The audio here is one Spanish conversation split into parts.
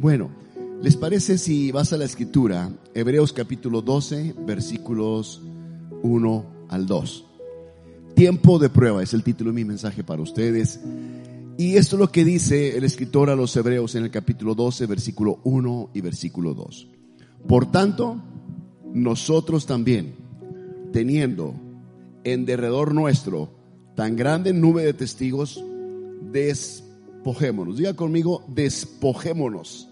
Bueno, ¿les parece si vas a la escritura? Hebreos capítulo 12, versículos 1 al 2. Tiempo de prueba es el título de mi mensaje para ustedes. Y esto es lo que dice el escritor a los Hebreos en el capítulo 12, versículo 1 y versículo 2. Por tanto, nosotros también, teniendo en derredor nuestro tan grande nube de testigos, despojémonos. Diga conmigo, despojémonos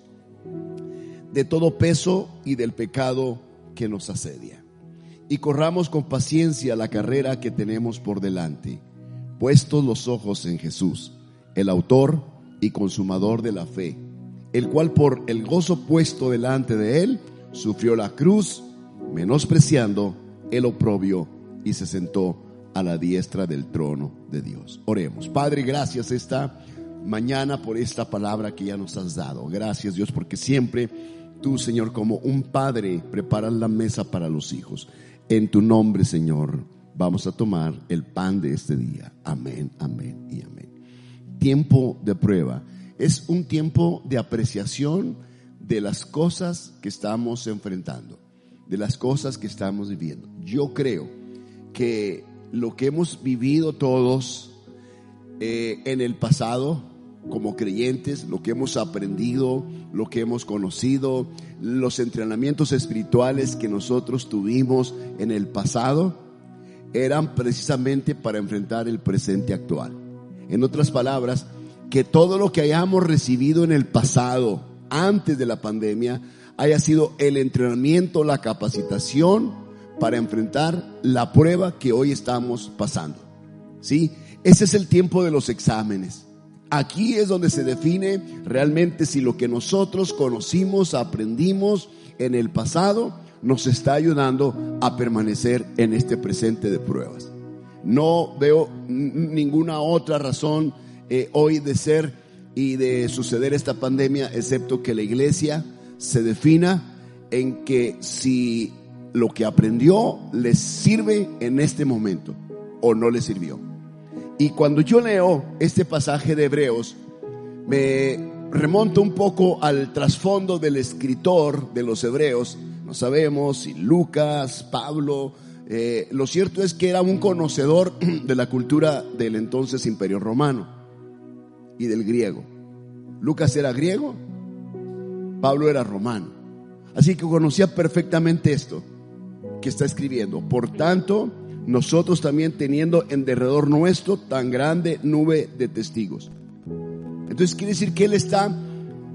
de todo peso y del pecado que nos asedia. Y corramos con paciencia la carrera que tenemos por delante, puestos los ojos en Jesús, el autor y consumador de la fe, el cual por el gozo puesto delante de él, sufrió la cruz, menospreciando el oprobio, y se sentó a la diestra del trono de Dios. Oremos. Padre, gracias esta mañana por esta palabra que ya nos has dado. Gracias Dios porque siempre tú, Señor, como un padre, preparas la mesa para los hijos. En tu nombre, Señor, vamos a tomar el pan de este día. Amén, amén y amén. Tiempo de prueba. Es un tiempo de apreciación de las cosas que estamos enfrentando, de las cosas que estamos viviendo. Yo creo que lo que hemos vivido todos eh, en el pasado como creyentes, lo que hemos aprendido, lo que hemos conocido, los entrenamientos espirituales que nosotros tuvimos en el pasado, eran precisamente para enfrentar el presente actual. En otras palabras, que todo lo que hayamos recibido en el pasado, antes de la pandemia, haya sido el entrenamiento, la capacitación, para enfrentar la prueba que hoy estamos pasando. ¿Sí? Ese es el tiempo de los exámenes. Aquí es donde se define realmente si lo que nosotros conocimos, aprendimos en el pasado, nos está ayudando a permanecer en este presente de pruebas. No veo ninguna otra razón eh, hoy de ser y de suceder esta pandemia, excepto que la iglesia se defina en que si lo que aprendió le sirve en este momento o no le sirvió. Y cuando yo leo este pasaje de Hebreos, me remonto un poco al trasfondo del escritor de los Hebreos. No sabemos si Lucas, Pablo, eh, lo cierto es que era un conocedor de la cultura del entonces imperio romano y del griego. Lucas era griego, Pablo era romano. Así que conocía perfectamente esto que está escribiendo. Por tanto, nosotros también teniendo en derredor nuestro tan grande nube de testigos. Entonces quiere decir que él está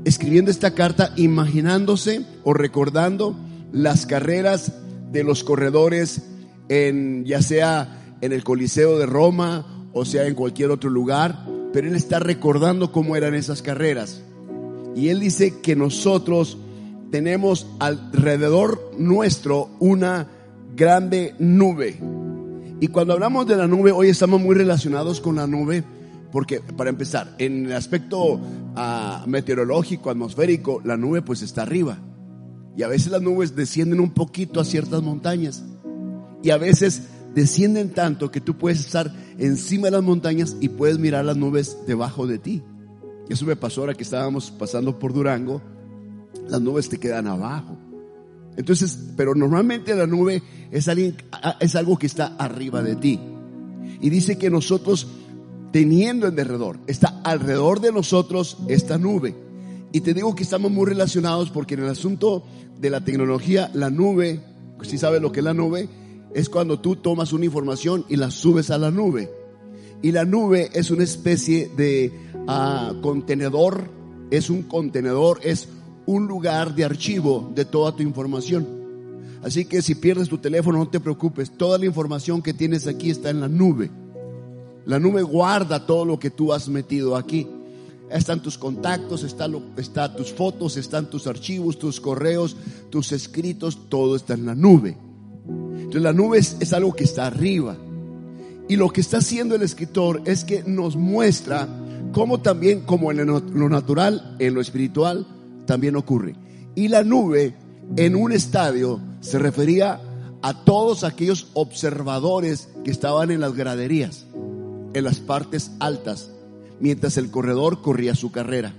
escribiendo esta carta imaginándose o recordando las carreras de los corredores en ya sea en el Coliseo de Roma o sea en cualquier otro lugar, pero él está recordando cómo eran esas carreras. Y él dice que nosotros tenemos alrededor nuestro una grande nube. Y cuando hablamos de la nube, hoy estamos muy relacionados con la nube, porque para empezar, en el aspecto ah, meteorológico, atmosférico, la nube pues está arriba. Y a veces las nubes descienden un poquito a ciertas montañas. Y a veces descienden tanto que tú puedes estar encima de las montañas y puedes mirar las nubes debajo de ti. Eso me pasó ahora que estábamos pasando por Durango las nubes te quedan abajo. Entonces, pero normalmente la nube es, alguien, es algo que está arriba de ti. Y dice que nosotros, teniendo en derredor, está alrededor de nosotros esta nube. Y te digo que estamos muy relacionados porque en el asunto de la tecnología, la nube, si sabes lo que es la nube, es cuando tú tomas una información y la subes a la nube. Y la nube es una especie de ah, contenedor, es un contenedor, es un lugar de archivo de toda tu información. Así que si pierdes tu teléfono, no te preocupes. Toda la información que tienes aquí está en la nube. La nube guarda todo lo que tú has metido aquí. Están tus contactos, están está tus fotos, están tus archivos, tus correos, tus escritos, todo está en la nube. Entonces la nube es, es algo que está arriba. Y lo que está haciendo el escritor es que nos muestra cómo también, como en lo natural, en lo espiritual, también ocurre. Y la nube en un estadio se refería a todos aquellos observadores que estaban en las graderías, en las partes altas, mientras el corredor corría su carrera.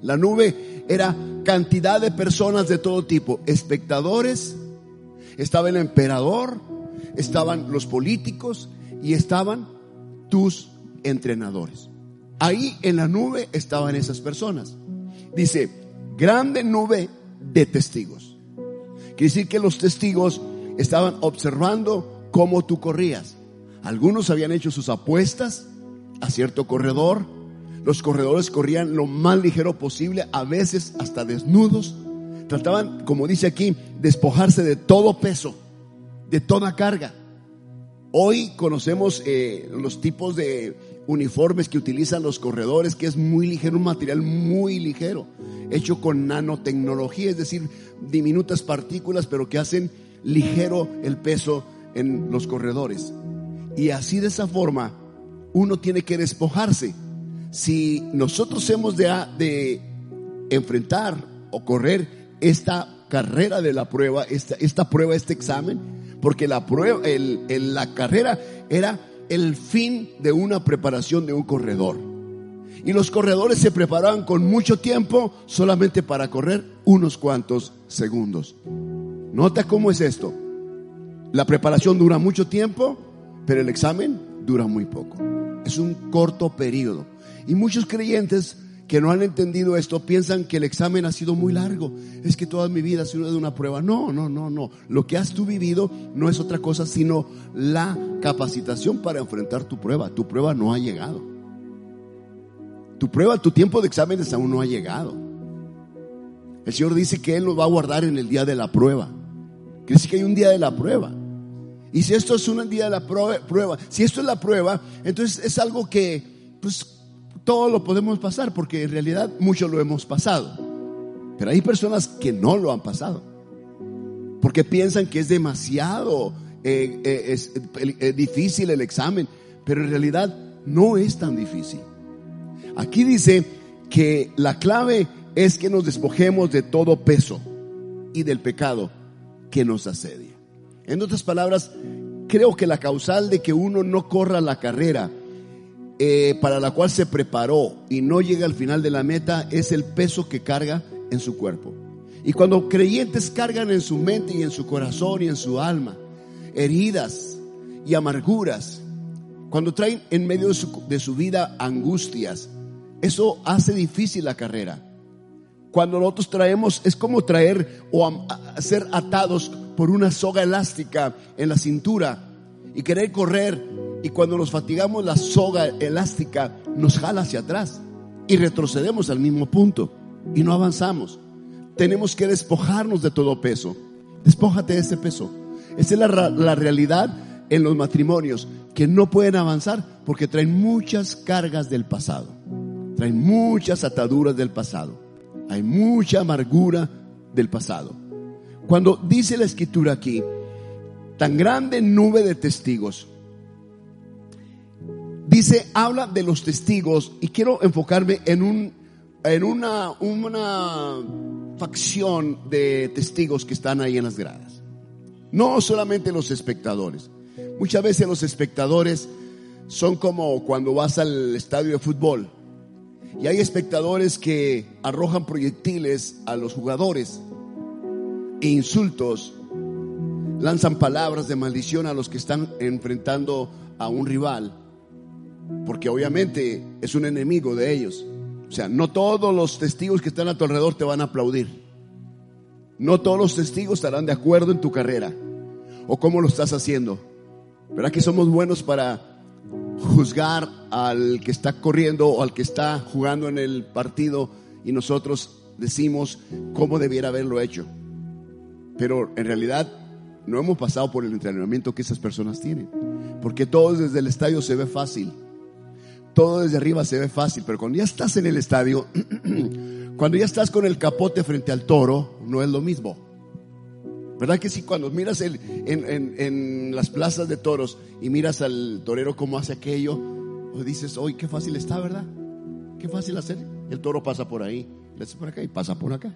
La nube era cantidad de personas de todo tipo, espectadores, estaba el emperador, estaban los políticos y estaban tus entrenadores. Ahí en la nube estaban esas personas. Dice, grande nube de testigos. Quiere decir que los testigos estaban observando cómo tú corrías. Algunos habían hecho sus apuestas a cierto corredor. Los corredores corrían lo más ligero posible, a veces hasta desnudos. Trataban, como dice aquí, despojarse de todo peso, de toda carga. Hoy conocemos eh, los tipos de uniformes que utilizan los corredores, que es muy ligero, un material muy ligero, hecho con nanotecnología, es decir, diminutas partículas, pero que hacen ligero el peso en los corredores. Y así de esa forma uno tiene que despojarse. Si nosotros hemos de, enfrentar o correr esta carrera de la prueba, esta, esta prueba, este examen, porque la prueba, el, la carrera era el fin de una preparación de un corredor. Y los corredores se preparaban con mucho tiempo solamente para correr unos cuantos segundos. Nota cómo es esto. La preparación dura mucho tiempo, pero el examen dura muy poco. Es un corto periodo. Y muchos creyentes que no han entendido esto piensan que el examen ha sido muy largo. Es que toda mi vida ha sido de una prueba. No, no, no, no. Lo que has tú vivido no es otra cosa sino la capacitación para enfrentar tu prueba. Tu prueba no ha llegado. Tu prueba, tu tiempo de exámenes aún no ha llegado. El Señor dice que Él lo va a guardar en el día de la prueba. Quiere decir que hay un día de la prueba. Y si esto es un día de la prueba, si esto es la prueba, entonces es algo que, pues, todo lo podemos pasar, porque en realidad mucho lo hemos pasado. Pero hay personas que no lo han pasado, porque piensan que es demasiado eh, eh, eh, difícil el examen, pero en realidad no es tan difícil. Aquí dice que la clave es que nos despojemos de todo peso y del pecado que nos asedia. En otras palabras, creo que la causal de que uno no corra la carrera eh, para la cual se preparó y no llega al final de la meta es el peso que carga en su cuerpo. Y cuando creyentes cargan en su mente y en su corazón y en su alma heridas y amarguras, cuando traen en medio de su, de su vida angustias, eso hace difícil la carrera. Cuando nosotros traemos, es como traer o ser atados por una soga elástica en la cintura y querer correr. Y cuando nos fatigamos, la soga elástica nos jala hacia atrás y retrocedemos al mismo punto y no avanzamos. Tenemos que despojarnos de todo peso. Despójate de ese peso. Esa es la, la realidad en los matrimonios que no pueden avanzar porque traen muchas cargas del pasado. Traen muchas ataduras del pasado. Hay mucha amargura del pasado. Cuando dice la escritura aquí, tan grande nube de testigos, dice, habla de los testigos y quiero enfocarme en un, en una, una facción de testigos que están ahí en las gradas. No solamente los espectadores. Muchas veces los espectadores son como cuando vas al estadio de fútbol y hay espectadores que arrojan proyectiles a los jugadores e insultos, lanzan palabras de maldición a los que están enfrentando a un rival, porque obviamente es un enemigo de ellos. O sea, no todos los testigos que están a tu alrededor te van a aplaudir. No todos los testigos estarán de acuerdo en tu carrera o cómo lo estás haciendo. ¿Verdad que somos buenos para juzgar al que está corriendo o al que está jugando en el partido y nosotros decimos cómo debiera haberlo hecho? Pero en realidad no hemos pasado por el entrenamiento que esas personas tienen. Porque todo desde el estadio se ve fácil. Todo desde arriba se ve fácil. Pero cuando ya estás en el estadio, cuando ya estás con el capote frente al toro, no es lo mismo. ¿Verdad que si cuando miras el, en, las plazas de toros y miras al torero cómo hace aquello, pues dices, hoy qué fácil está, ¿verdad? Qué fácil hacer. El toro pasa por ahí, le hace por acá y pasa por acá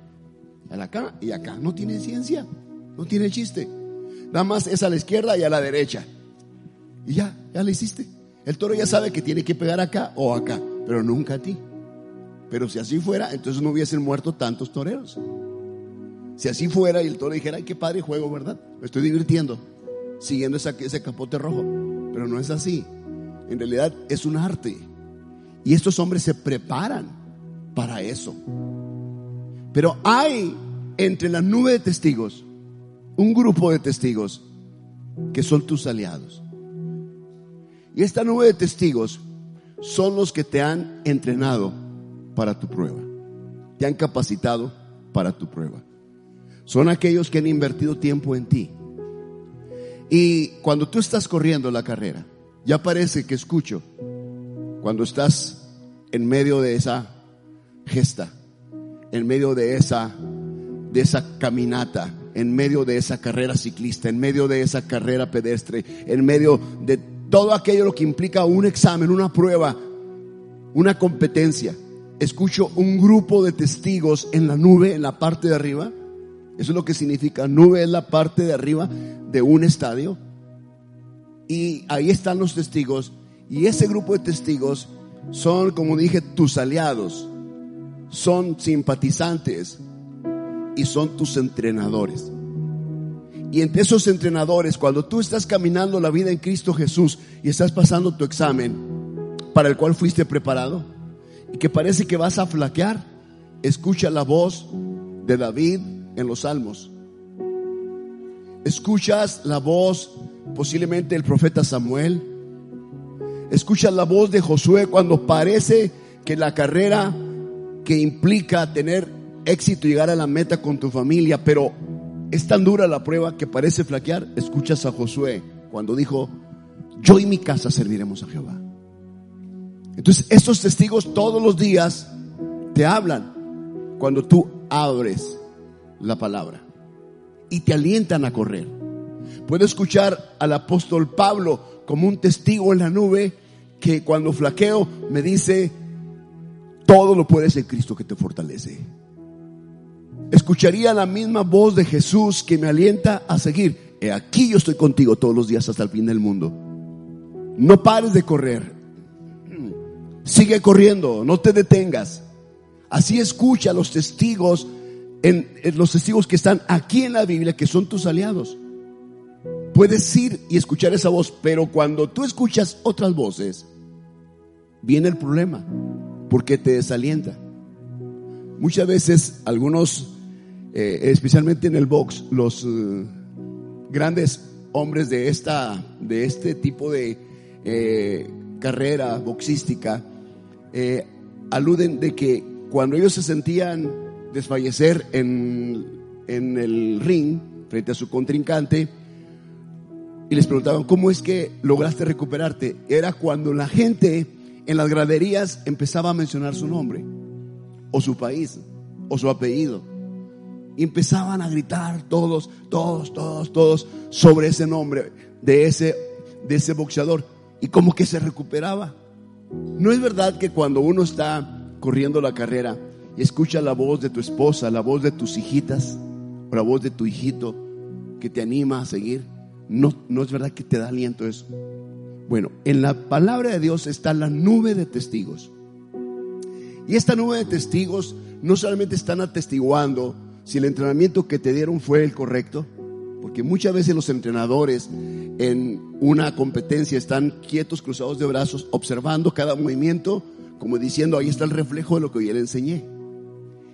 a acá y acá. No tiene ciencia, no tiene chiste. Nada más es a la izquierda y a la derecha. Y ya, ya le hiciste. El toro ya sabe que tiene que pegar acá o acá, pero nunca a ti. Pero si así fuera, entonces no hubiesen muerto tantos toreros. Si así fuera y el toro dijera, ay, qué padre juego, ¿verdad? Me estoy divirtiendo, siguiendo ese capote rojo. Pero no es así. En realidad es un arte. Y estos hombres se preparan para eso. Pero hay entre la nube de testigos un grupo de testigos que son tus aliados. Y esta nube de testigos son los que te han entrenado para tu prueba. Te han capacitado para tu prueba. Son aquellos que han invertido tiempo en ti. Y cuando tú estás corriendo la carrera, ya parece que escucho, cuando estás en medio de esa gesta, en medio de esa, de esa caminata, en medio de esa carrera ciclista, en medio de esa carrera pedestre, en medio de todo aquello lo que implica un examen, una prueba, una competencia. Escucho un grupo de testigos en la nube, en la parte de arriba. Eso es lo que significa. Nube es la parte de arriba de un estadio. Y ahí están los testigos. Y ese grupo de testigos son, como dije, tus aliados. Son simpatizantes. Y son tus entrenadores. Y entre esos entrenadores, cuando tú estás caminando la vida en Cristo Jesús y estás pasando tu examen para el cual fuiste preparado y que parece que vas a flaquear, escucha la voz de David en los salmos. Escuchas la voz posiblemente del profeta Samuel. Escuchas la voz de Josué cuando parece que la carrera que implica tener éxito llegar a la meta con tu familia, pero es tan dura la prueba que parece flaquear. Escuchas a Josué cuando dijo, yo y mi casa serviremos a Jehová. Entonces, estos testigos todos los días te hablan cuando tú abres la palabra y te alientan a correr. Puedo escuchar al apóstol Pablo como un testigo en la nube que cuando flaqueo me dice, todo lo puedes en Cristo que te fortalece escucharía la misma voz de Jesús que me alienta a seguir. Aquí yo estoy contigo todos los días hasta el fin del mundo. No pares de correr. Sigue corriendo, no te detengas. Así escucha a los testigos, en, los testigos que están aquí en la Biblia, que son tus aliados. Puedes ir y escuchar esa voz, pero cuando tú escuchas otras voces, viene el problema, porque te desalienta. Muchas veces algunos eh, especialmente en el box, los eh, grandes hombres de, esta, de este tipo de eh, carrera boxística aluden de que cuando ellos se sentían desfallecer en, en el ring frente a su contrincante, y les preguntaban, ¿cómo es que lograste recuperarte? Era cuando la gente en las graderías empezaba a mencionar su nombre, o su país, o su apellido. Empezaban a gritar todos, todos, todos, todos sobre ese nombre de ese, de ese boxeador. Y como que se recuperaba. No es verdad que cuando uno está corriendo la carrera y escucha la voz de tu esposa, la voz de tus hijitas, o la voz de tu hijito que te anima a seguir, no, no es verdad que te da aliento eso. Bueno, en la palabra de Dios está la nube de testigos. Y esta nube de testigos no solamente están atestiguando si el entrenamiento que te dieron fue el correcto, porque muchas veces los entrenadores en una competencia están quietos, cruzados de brazos, observando cada movimiento, como diciendo, ahí está el reflejo de lo que hoy le enseñé.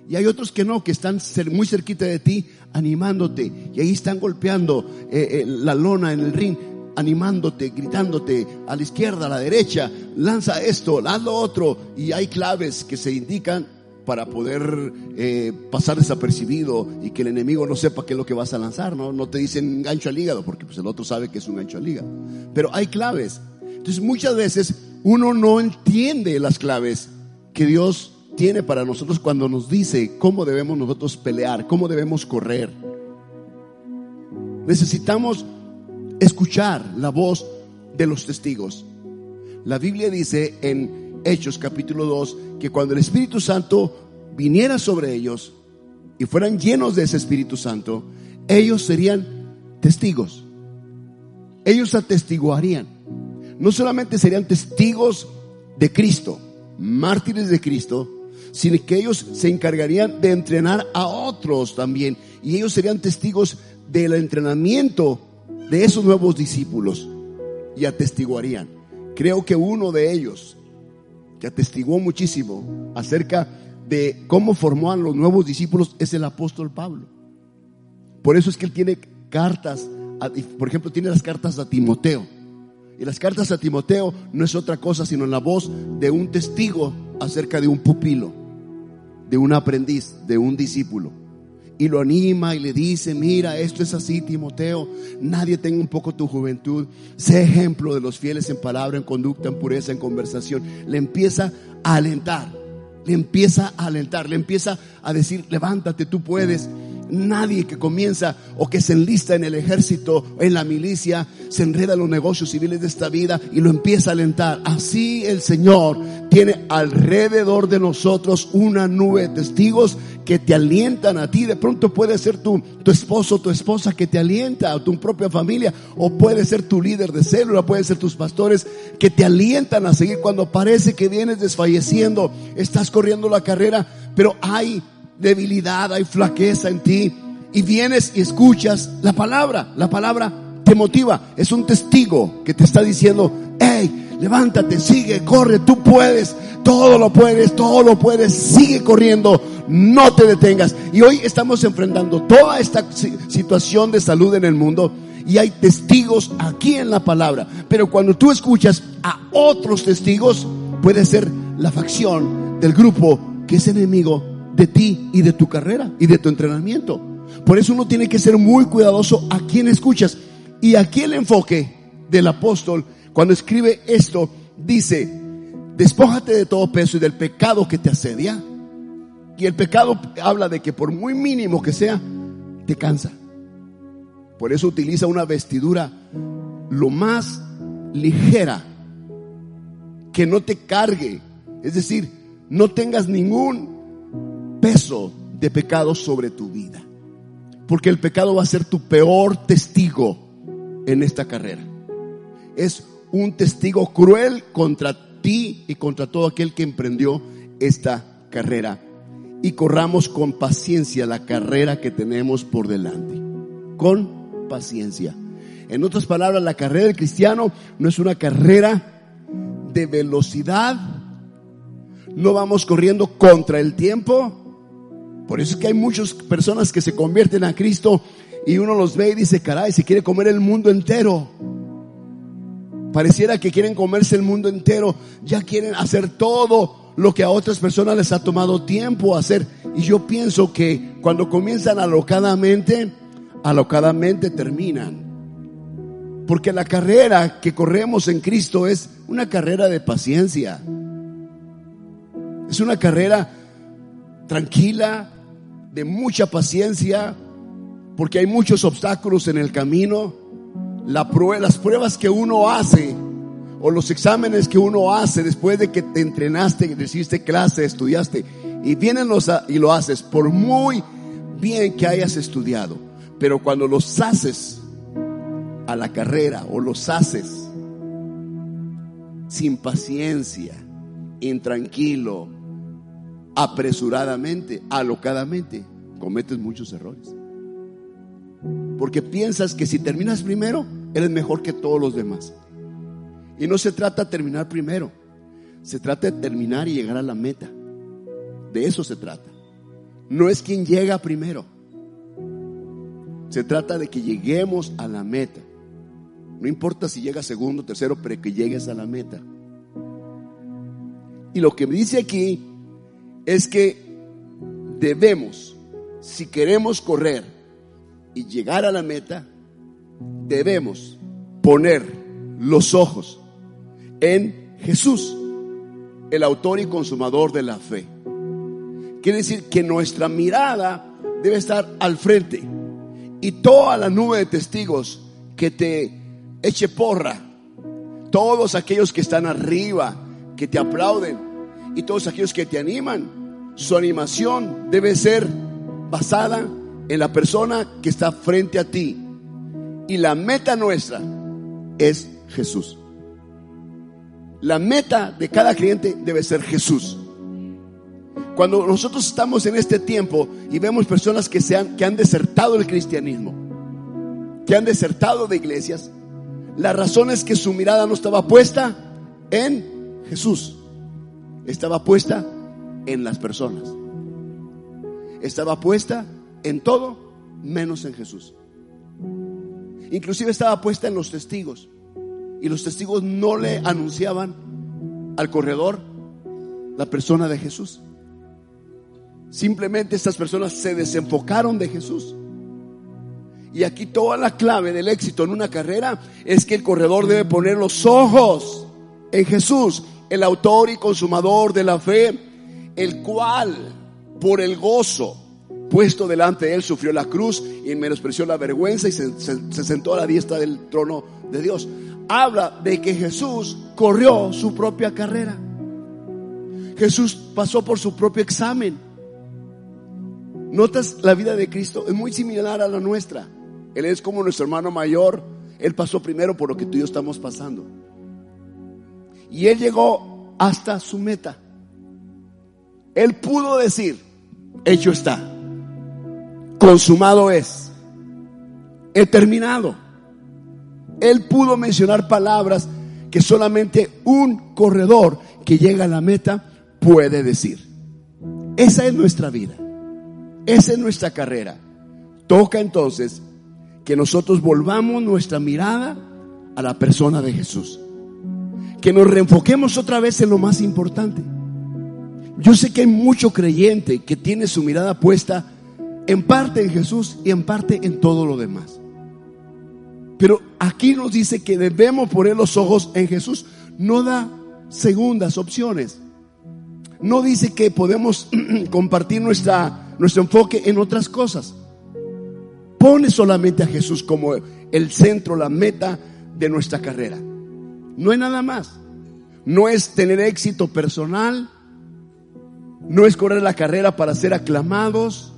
Y hay otros que no, que están muy cerquita de ti, animándote, y ahí están golpeando eh, eh, la lona en el ring, animándote, gritándote a la izquierda, a la derecha, lanza esto, haz lo otro, y hay claves que se indican para poder eh, pasar desapercibido y que el enemigo no sepa qué es lo que vas a lanzar, ¿no? No te dicen gancho al hígado, porque pues el otro sabe que es un gancho al hígado. Pero hay claves. Entonces muchas veces uno no entiende las claves que Dios tiene para nosotros cuando nos dice cómo debemos nosotros pelear, cómo debemos correr. Necesitamos escuchar la voz de los testigos. La Biblia dice en Hechos capítulo 2, que cuando el Espíritu Santo viniera sobre ellos y fueran llenos de ese Espíritu Santo, ellos serían testigos. Ellos atestiguarían. No solamente serían testigos de Cristo, mártires de Cristo, sino que ellos se encargarían de entrenar a otros también. Y ellos serían testigos del entrenamiento de esos nuevos discípulos y atestiguarían. Creo que uno de ellos, que atestiguó muchísimo acerca de cómo formó a los nuevos discípulos, es el apóstol Pablo. Por eso es que él tiene cartas, por ejemplo, tiene las cartas a Timoteo. Y las cartas a Timoteo no es otra cosa sino la voz de un testigo acerca de un pupilo, de un aprendiz, de un discípulo y lo anima y le dice, mira, esto es así, Timoteo, nadie tenga un poco tu juventud, sé ejemplo de los fieles en palabra, en conducta, en pureza, en conversación. Le empieza a alentar, le empieza a alentar, le empieza a decir, levántate, tú puedes. Nadie que comienza o que se enlista en el ejército, en la milicia, se enreda en los negocios civiles de esta vida y lo empieza a alentar. Así el Señor tiene alrededor de nosotros una nube de testigos que te alientan a ti. De pronto puede ser tu, tu esposo, tu esposa que te alienta, o tu propia familia, o puede ser tu líder de célula, puede ser tus pastores que te alientan a seguir cuando parece que vienes desfalleciendo, estás corriendo la carrera, pero hay debilidad, hay flaqueza en ti. Y vienes y escuchas la palabra, la palabra te motiva, es un testigo que te está diciendo, hey, levántate, sigue, corre, tú puedes, todo lo puedes, todo lo puedes, sigue corriendo, no te detengas. Y hoy estamos enfrentando toda esta situación de salud en el mundo y hay testigos aquí en la palabra. Pero cuando tú escuchas a otros testigos, puede ser la facción del grupo que es enemigo de ti y de tu carrera y de tu entrenamiento. Por eso uno tiene que ser muy cuidadoso a quién escuchas. Y aquí el enfoque del apóstol, cuando escribe esto, dice, despójate de todo peso y del pecado que te asedia. Y el pecado habla de que por muy mínimo que sea, te cansa. Por eso utiliza una vestidura lo más ligera, que no te cargue. Es decir, no tengas ningún peso de pecado sobre tu vida. Porque el pecado va a ser tu peor testigo en esta carrera. Es un testigo cruel contra ti y contra todo aquel que emprendió esta carrera. Y corramos con paciencia la carrera que tenemos por delante. Con paciencia. En otras palabras, la carrera del cristiano no es una carrera de velocidad. No vamos corriendo contra el tiempo. Por eso es que hay muchas personas que se convierten a Cristo y uno los ve y dice, caray, se quiere comer el mundo entero. Pareciera que quieren comerse el mundo entero, ya quieren hacer todo lo que a otras personas les ha tomado tiempo hacer. Y yo pienso que cuando comienzan alocadamente, alocadamente terminan. Porque la carrera que corremos en Cristo es una carrera de paciencia. Es una carrera tranquila, de mucha paciencia, porque hay muchos obstáculos en el camino. Las pruebas que uno hace o los exámenes que uno hace después de que te entrenaste, recibiste clase, estudiaste y vienen los y lo haces por muy bien que hayas estudiado, pero cuando los haces a la carrera o los haces sin paciencia, intranquilo, apresuradamente, alocadamente, cometes muchos errores. Porque piensas que si terminas primero, eres mejor que todos los demás. Y no se trata de terminar primero, se trata de terminar y llegar a la meta. De eso se trata. No es quien llega primero. Se trata de que lleguemos a la meta. No importa si llegas segundo, tercero, pero que llegues a la meta. Y lo que me dice aquí es que debemos, si queremos correr y llegar a la meta, debemos poner los ojos en Jesús, el autor y consumador de la fe. Quiere decir que nuestra mirada debe estar al frente y toda la nube de testigos que te eche porra, todos aquellos que están arriba, que te aplauden y todos aquellos que te animan, su animación debe ser basada en la persona que está frente a ti. Y la meta nuestra es Jesús. La meta de cada cliente debe ser Jesús. Cuando nosotros estamos en este tiempo y vemos personas que, se han, que han desertado el cristianismo, que han desertado de iglesias, la razón es que su mirada no estaba puesta en Jesús, estaba puesta en las personas, estaba puesta en todo menos en Jesús. Inclusive estaba puesta en los testigos y los testigos no le anunciaban al corredor la persona de Jesús. Simplemente estas personas se desenfocaron de Jesús. Y aquí toda la clave del éxito en una carrera es que el corredor debe poner los ojos en Jesús, el autor y consumador de la fe, el cual por el gozo puesto delante de él sufrió la cruz y menospreció la vergüenza y se, se sentó a la diestra del trono de Dios. Habla de que Jesús corrió su propia carrera. Jesús pasó por su propio examen. ¿Notas la vida de Cristo? Es muy similar a la nuestra. Él es como nuestro hermano mayor. Él pasó primero por lo que tú y yo estamos pasando. Y Él llegó hasta su meta. Él pudo decir, hecho está. Consumado es. He terminado. Él pudo mencionar palabras que solamente un corredor que llega a la meta puede decir. Esa es nuestra vida. Esa es nuestra carrera. Toca entonces que nosotros volvamos nuestra mirada a la persona de Jesús. Que nos reenfoquemos otra vez en lo más importante. Yo sé que hay mucho creyente que tiene su mirada puesta en parte en Jesús y en parte en todo lo demás. Pero aquí nos dice que debemos poner los ojos en Jesús. No da segundas opciones. No dice que podemos compartir nuestra nuestro enfoque en otras cosas. Pone solamente a Jesús como el centro, la meta de nuestra carrera. No es nada más. No es tener éxito personal. No es correr la carrera para ser aclamados,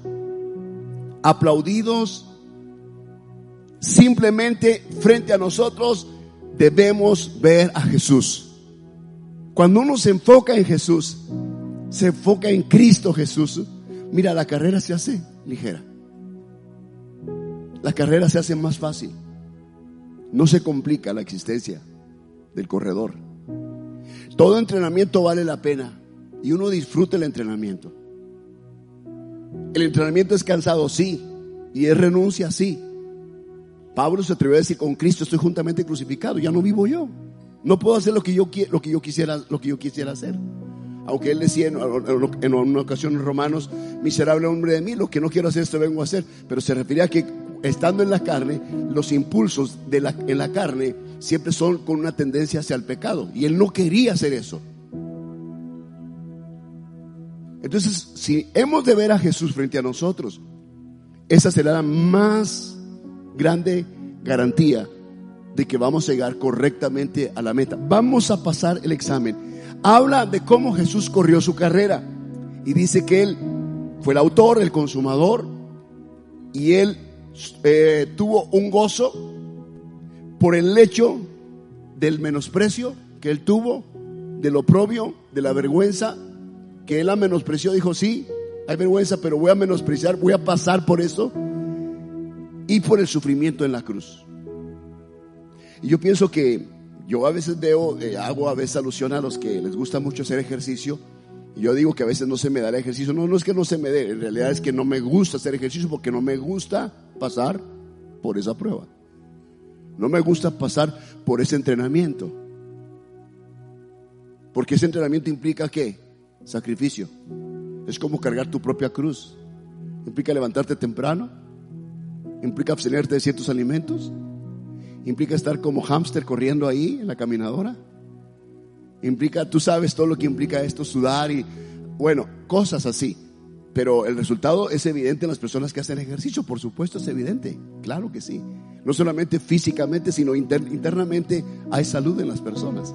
aplaudidos. Simplemente frente a nosotros debemos ver a Jesús. Cuando uno se enfoca en Jesús, se enfoca en Cristo Jesús, Mira, la carrera se hace ligera. La carrera se hace más fácil. No se complica la existencia del corredor. Todo entrenamiento vale la pena y uno disfruta el entrenamiento. El entrenamiento es cansado, sí, y es renuncia, sí. Pablo se atrevió a decir, con Cristo estoy juntamente crucificado, ya no vivo yo. No puedo hacer lo que yo, lo que yo, quisiera, lo que yo quisiera hacer aunque él decía en, una ocasión en Romanos, miserable hombre de mí, lo que no quiero hacer, esto vengo a hacer. Pero se refería a que estando en la carne, los impulsos de la, en la carne siempre son con una tendencia hacia el pecado. Y él no quería hacer eso. Entonces, si hemos de ver a Jesús frente a nosotros, esa será la más grande garantía de que vamos a llegar correctamente a la meta. Vamos a pasar el examen habla de cómo Jesús corrió su carrera y dice que él fue el autor, el consumador y él eh, tuvo un gozo por el hecho del menosprecio que él tuvo, del oprobio, de la vergüenza, que él la menospreció, dijo, sí, hay vergüenza, pero voy a menospreciar, voy a pasar por eso, y por el sufrimiento en la cruz. Y yo pienso que yo a veces veo, eh, hago a veces alusión a los que les gusta mucho hacer ejercicio. Y yo digo que a veces no se me da el ejercicio. No, no es que no se me dé, en realidad es que no me gusta hacer ejercicio porque no me gusta pasar por esa prueba. No me gusta pasar por ese entrenamiento. Porque ese entrenamiento implica qué? Sacrificio. Es como cargar tu propia cruz. Implica levantarte temprano. Implica abstenerte de ciertos alimentos Implica estar como hámster corriendo ahí en la caminadora. Implica, tú sabes todo lo que implica esto, sudar y, bueno, cosas así. Pero el resultado es evidente en las personas que hacen ejercicio, por supuesto es evidente, claro que sí. No solamente físicamente, sino internamente hay salud en las personas.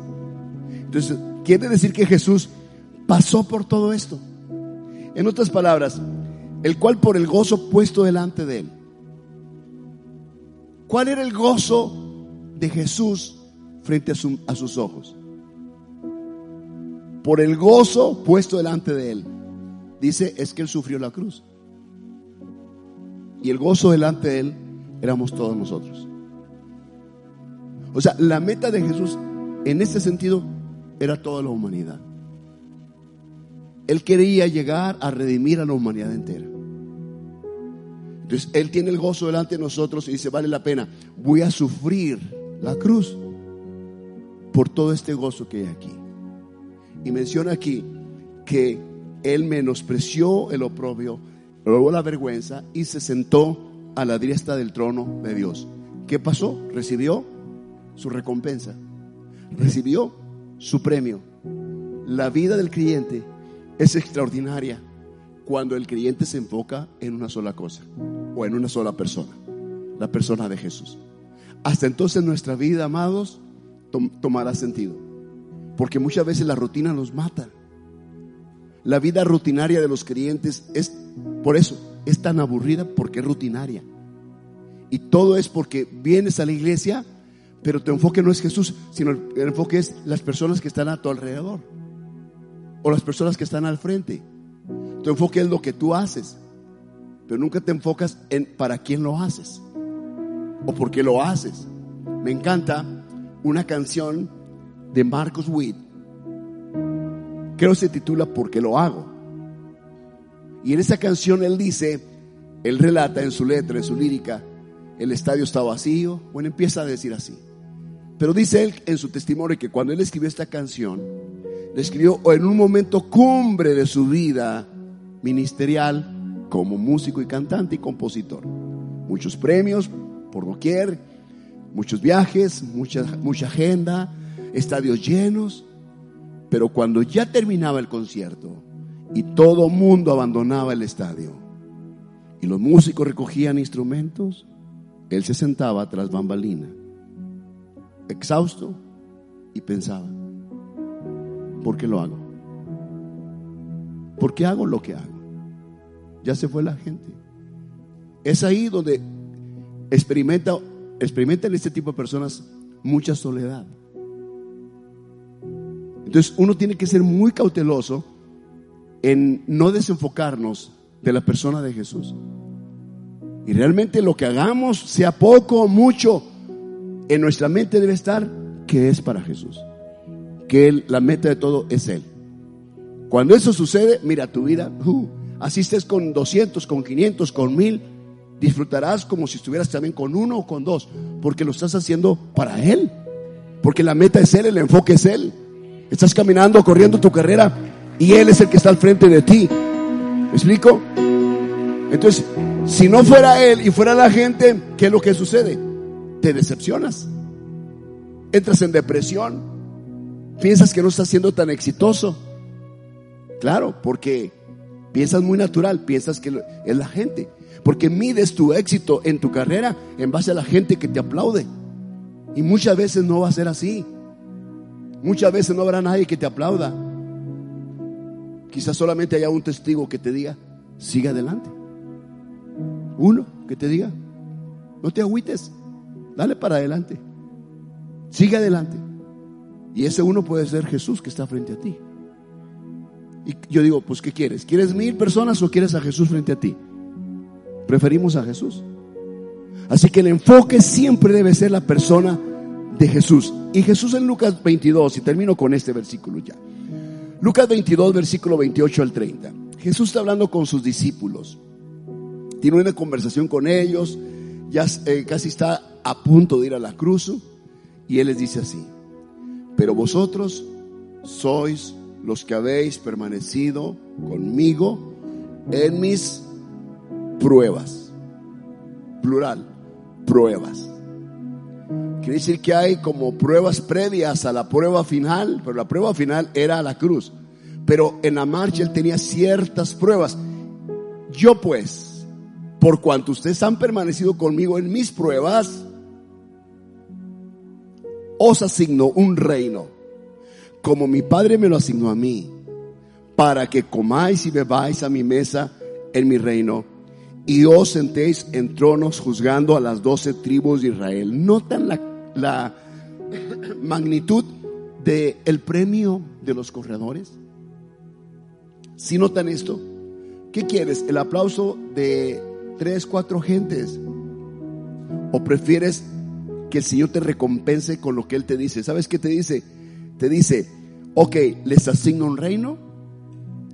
Entonces, quiere decir que Jesús pasó por todo esto. En otras palabras, el cual por el gozo puesto delante de él ¿Cuál era el gozo de Jesús frente a, sus ojos? Por el gozo puesto delante de él. dice es que Él sufrió la cruz. Y el gozo delante de Él éramos todos nosotros. O sea, la meta de Jesús en este sentido era toda la humanidad. Él quería llegar a redimir a la humanidad entera. Entonces, Él tiene el gozo delante de nosotros y dice, vale la pena, voy a sufrir la cruz por todo este gozo que hay aquí. Y menciona aquí que Él menospreció el oprobio, luego la vergüenza y se sentó a la diestra del trono de Dios. ¿Qué pasó? Recibió su recompensa, recibió su premio. La vida del creyente es extraordinaria cuando el creyente se enfoca en una sola cosa o en una sola persona, la persona de Jesús. Hasta entonces nuestra vida, amados, tomará sentido. Porque muchas veces la rutina nos mata. La vida rutinaria de los creyentes es, por eso, es tan aburrida porque es rutinaria. Y todo es porque vienes a la iglesia, pero tu enfoque no es Jesús, sino el enfoque es las personas que están a tu alrededor. O las personas que están al frente. Tu enfoque es lo que tú haces, pero nunca te enfocas en para quién lo haces o por qué lo haces. Me encanta una canción de Marcos Witt. Creo se titula Porque lo hago. Y en esa canción él dice, él relata en su letra, en su lírica, el estadio está vacío. Bueno, empieza a decir así. Pero dice él en su testimonio que cuando él escribió esta canción, la escribió en un momento cumbre de su vida ministerial como músico y cantante y compositor. Muchos premios por doquier, muchos viajes, mucha, mucha agenda, estadios llenos. Pero cuando ya terminaba el concierto y todo mundo abandonaba el estadio y los músicos recogían instrumentos, él se sentaba tras bambalina, exhausto, y pensaba, ¿por qué lo hago? ¿Por qué hago lo que hago? Ya se fue la gente. Es ahí donde experimenta experimentan este tipo de personas mucha soledad. Entonces uno tiene que ser muy cauteloso en no desenfocarnos de la persona de Jesús. Y realmente lo que hagamos, sea poco o mucho, en nuestra mente debe estar que es para Jesús. Que la meta de todo es Él. Cuando eso sucede, mira tu vida, uh, asistes con 200, con 500, con 1000, disfrutarás como si estuvieras también con uno o con dos, porque lo estás haciendo para Él, porque la meta es Él, el enfoque es Él. Estás caminando, corriendo tu carrera y Él es el que está al frente de ti. ¿Me explico? Entonces, si no fuera Él y fuera la gente, ¿qué es lo que sucede? Te decepcionas, entras en depresión, piensas que no estás siendo tan exitoso. Claro, porque piensas muy natural, piensas que es la gente. Porque mides tu éxito en tu carrera en base a la gente que te aplaude. Y muchas veces no va a ser así. Muchas veces no habrá nadie que te aplauda. Quizás solamente haya un testigo que te diga, sigue adelante. Uno que te diga, no te agüites, dale para adelante. Sigue adelante. Y ese uno puede ser Jesús que está frente a ti. Y yo digo, pues ¿qué quieres? ¿Quieres mil personas o quieres a Jesús frente a ti? Preferimos a Jesús. Así que el enfoque siempre debe ser la persona de Jesús. Y Jesús en Lucas 22, y termino con este versículo ya. Lucas 22, versículo 28 al 30. Jesús está hablando con sus discípulos. Tiene una conversación con ellos. Ya eh, casi está a punto de ir a la cruz. Y Él les dice así. Pero vosotros sois los que habéis permanecido conmigo en mis pruebas. Plural, pruebas. Quiere decir que hay como pruebas previas a la prueba final, pero la prueba final era la cruz. Pero en la marcha él tenía ciertas pruebas. Yo pues, por cuanto ustedes han permanecido conmigo en mis pruebas, os asigno un reino, como mi Padre me lo asignó a mí, para que comáis y bebáis a mi mesa en mi reino y os sentéis en tronos juzgando a las doce tribus de Israel. ¿Notan la, magnitud del el premio de los corredores? Si notan esto? ¿Qué quieres? ¿El aplauso de tres, cuatro gentes? ¿O prefieres que el Señor te recompense con lo que Él te dice? ¿Sabes qué te dice? Te dice, ok, les asigno un reino,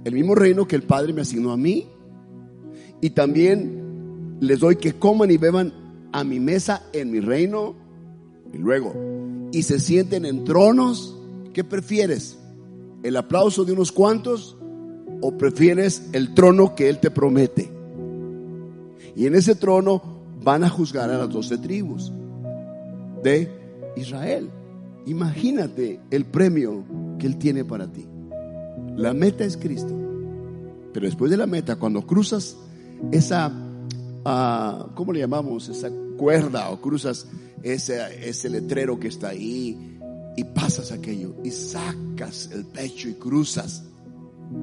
el mismo reino que el Padre me asignó a mí, y también les doy que coman y beban a mi mesa en mi reino, y luego, y se sienten en tronos, ¿qué prefieres? ¿El aplauso de unos cuantos o prefieres el trono que Él te promete? Y en ese trono van a juzgar a las doce tribus de Israel. Imagínate el premio que Él tiene para ti. La meta es Cristo. Pero después de la meta, cuando cruzas esa, uh, ¿cómo le llamamos? Esa cuerda o cruzas ese, ese letrero que está ahí y pasas aquello y sacas el pecho y cruzas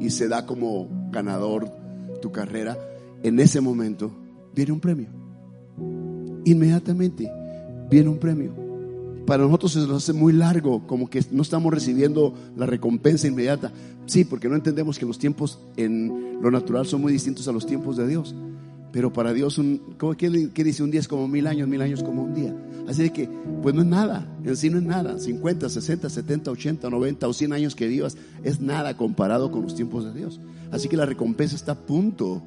y se da como ganador tu carrera, en ese momento viene un premio. Inmediatamente viene un premio para nosotros se nos hace muy largo, como que no estamos recibiendo la recompensa inmediata. Sí, porque no entendemos que los tiempos en lo natural son muy distintos a los tiempos de Dios. Pero para Dios, un, ¿qué, dice? Un día es como mil años, mil años como un día. Así de que, pues no es nada, en sí no es nada. 50, 60, 70, 80, 90 o 100 años que vivas es nada comparado con los tiempos de Dios. Así que la recompensa está a punto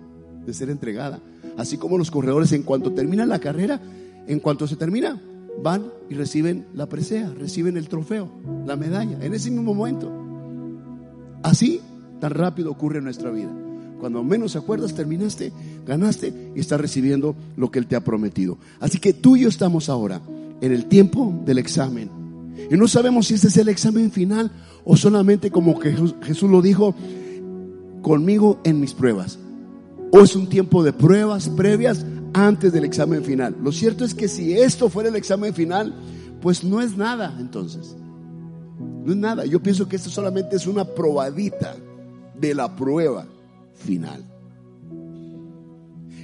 de ser entregada. Así como los corredores, en cuanto terminan la carrera, en cuanto se termina, van y reciben la presea, reciben el trofeo, la medalla, en ese mismo momento. Así, tan rápido ocurre en nuestra vida. Cuando menos acuerdas, terminaste, ganaste y estás recibiendo lo que Él te ha prometido. Así que tú y yo estamos ahora en el tiempo del examen. Y no sabemos si este es el examen final o solamente como Jesús, Jesús lo dijo, conmigo en mis pruebas. O es un tiempo de pruebas previas antes del examen final. Lo cierto es que si esto fuera el examen final, pues no es nada entonces. No es nada. Yo pienso que esto solamente es una probadita de la prueba final.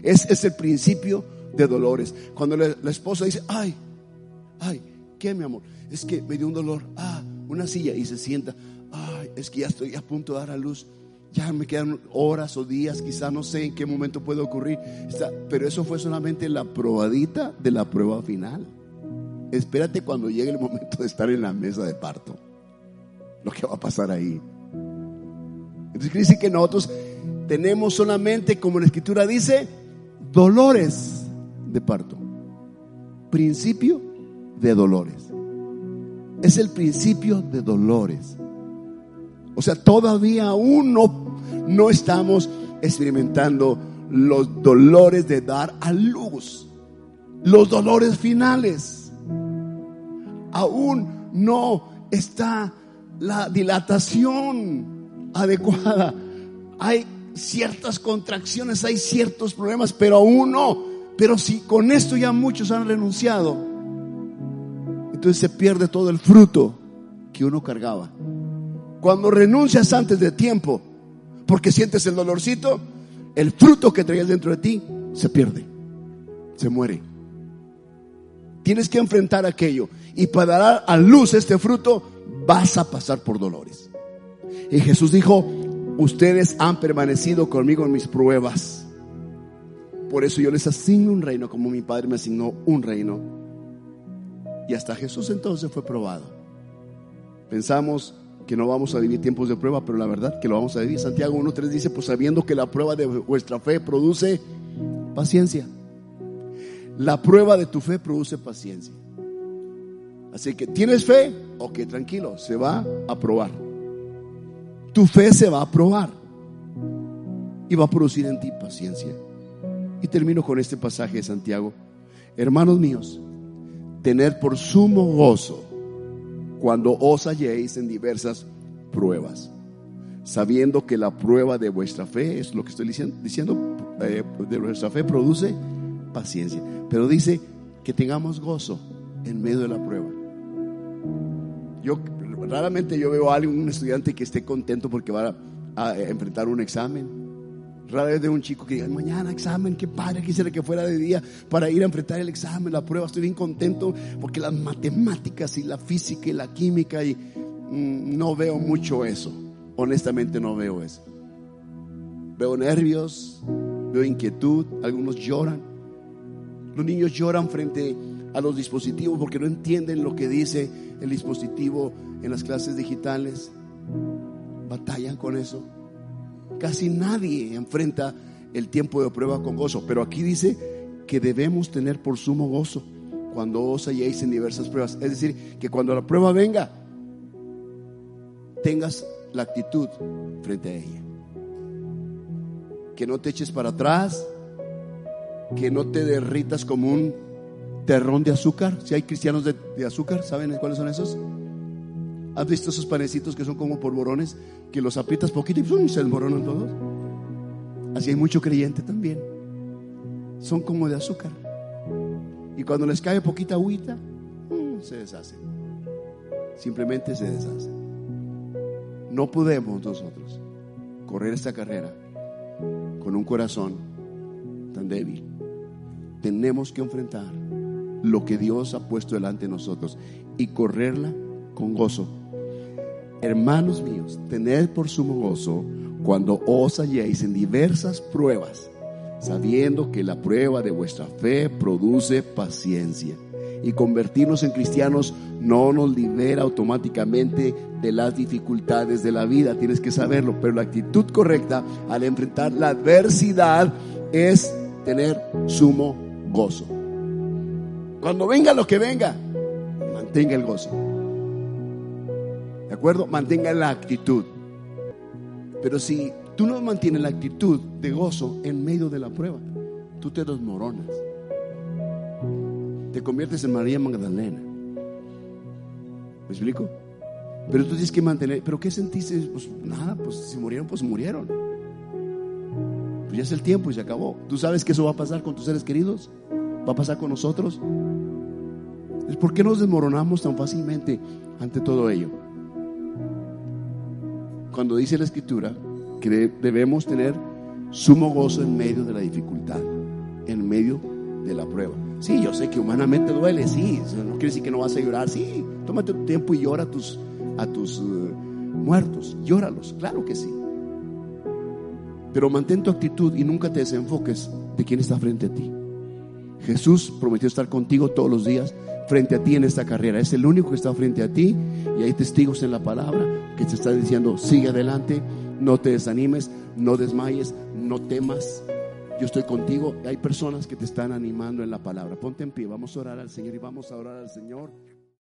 Es, es el principio de dolores. Cuando la, la, esposa dice, ay, ay, ¿qué mi amor? Es que me dio un dolor, ah, una silla y se sienta, ay, es que ya estoy a punto de dar a luz ya me quedan horas o días, quizá no sé en qué momento puede ocurrir. Pero eso fue solamente la probadita de la prueba final. Espérate cuando llegue el momento de estar en la mesa de parto. Lo que va a pasar ahí. Entonces quiere decir que nosotros tenemos solamente, como la escritura dice, dolores de parto. Principio de dolores. Es el principio de dolores. O sea, todavía aún no, estamos experimentando los dolores de dar a luz, los dolores finales. Aún no está la dilatación adecuada. Hay ciertas contracciones, hay ciertos problemas, pero aún no. Pero si con esto ya muchos han renunciado, entonces se pierde todo el fruto que uno cargaba. Cuando renuncias antes de tiempo, porque sientes el dolorcito, el fruto que traías dentro de ti se pierde, se muere. Tienes que enfrentar aquello y para dar a luz este fruto vas a pasar por dolores. Y Jesús dijo, ustedes han permanecido conmigo en mis pruebas. Por eso yo les asigno un reino como mi Padre me asignó un reino. Y hasta Jesús entonces fue probado. Pensamos que no vamos a vivir tiempos de prueba, pero la verdad que lo vamos a vivir. Santiago 1.3 dice, pues sabiendo que la prueba de vuestra fe produce paciencia. La prueba de tu fe produce paciencia. Así que tienes fe, ok, tranquilo, se va a probar. Tu fe se va a probar y va a producir en ti paciencia. Y termino con este pasaje de Santiago. Hermanos míos, tener por sumo gozo cuando os halléis en diversas pruebas, sabiendo que la prueba de vuestra fe, es lo que estoy diciendo, diciendo eh, de vuestra fe produce paciencia, pero dice que tengamos gozo en medio de la prueba. Yo raramente yo veo a alguien, un estudiante que esté contento porque va a, enfrentar un examen Rara vez de un chico que diga, mañana examen, qué padre, quisiera que fuera de día para ir a enfrentar el examen, la prueba. Estoy bien contento porque las matemáticas y la física y la química y mm, no veo mucho eso. Honestamente no veo eso. Veo nervios, veo inquietud, algunos lloran. Los niños lloran frente a los dispositivos porque no entienden lo que dice el dispositivo en las clases digitales. Batallan con eso. Casi nadie enfrenta el tiempo de prueba con gozo, pero aquí dice que debemos tener por sumo gozo cuando os halléis en diversas pruebas. Es decir, que cuando la prueba venga, tengas la actitud frente a ella. Que no te eches para atrás, que no te derritas como un terrón de azúcar. Si hay cristianos de, azúcar, ¿saben cuáles son esos? ¿Has visto esos panecitos que son como polvorones? Que los aprietas poquito y se desmoronan todos. Así hay mucho creyente también. Son como de azúcar. Y cuando les cae poquita agüita, se deshacen. Simplemente se deshacen. No podemos nosotros correr esta carrera con un corazón tan débil. Tenemos que enfrentar lo que Dios ha puesto delante de nosotros y correrla con gozo. Hermanos míos, tened por sumo gozo cuando os halléis en diversas pruebas, sabiendo que la prueba de vuestra fe produce paciencia y convertirnos en cristianos no nos libera automáticamente de las dificultades de la vida, tienes que saberlo, pero la actitud correcta al enfrentar la adversidad es tener sumo gozo. Cuando venga lo que venga, mantenga el gozo. ¿De acuerdo? Mantenga la actitud. Pero si tú no mantienes la actitud de gozo en medio de la prueba, tú te desmoronas te conviertes en María Magdalena. ¿Me explico? Pero tú tienes que mantener, ¿pero qué sentiste? Pues nada, pues si murieron, pues murieron. Pues ya es el tiempo y se acabó. ¿Tú sabes que eso va a pasar con tus seres queridos? ¿Va a pasar con nosotros? ¿Por qué nos desmoronamos tan fácilmente ante todo ello? Cuando dice la escritura que debemos tener sumo gozo en medio de la dificultad, en medio de la prueba. Sí, yo sé que humanamente duele, sí, no quiere decir que no vas a llorar, sí, tómate tu tiempo y llora a tus, a tus eh, muertos, llóralos, claro que sí. Pero mantén tu actitud y nunca te desenfoques de quién está frente a ti. Jesús prometió estar contigo todos los días frente a ti en esta carrera. Es el único que está frente a ti y hay testigos en la palabra que te están diciendo, sigue adelante, no te desanimes, no desmayes, no temas. Yo estoy contigo. Hay personas que te están animando en la palabra. Ponte en pie, vamos a orar al Señor y vamos a orar al Señor.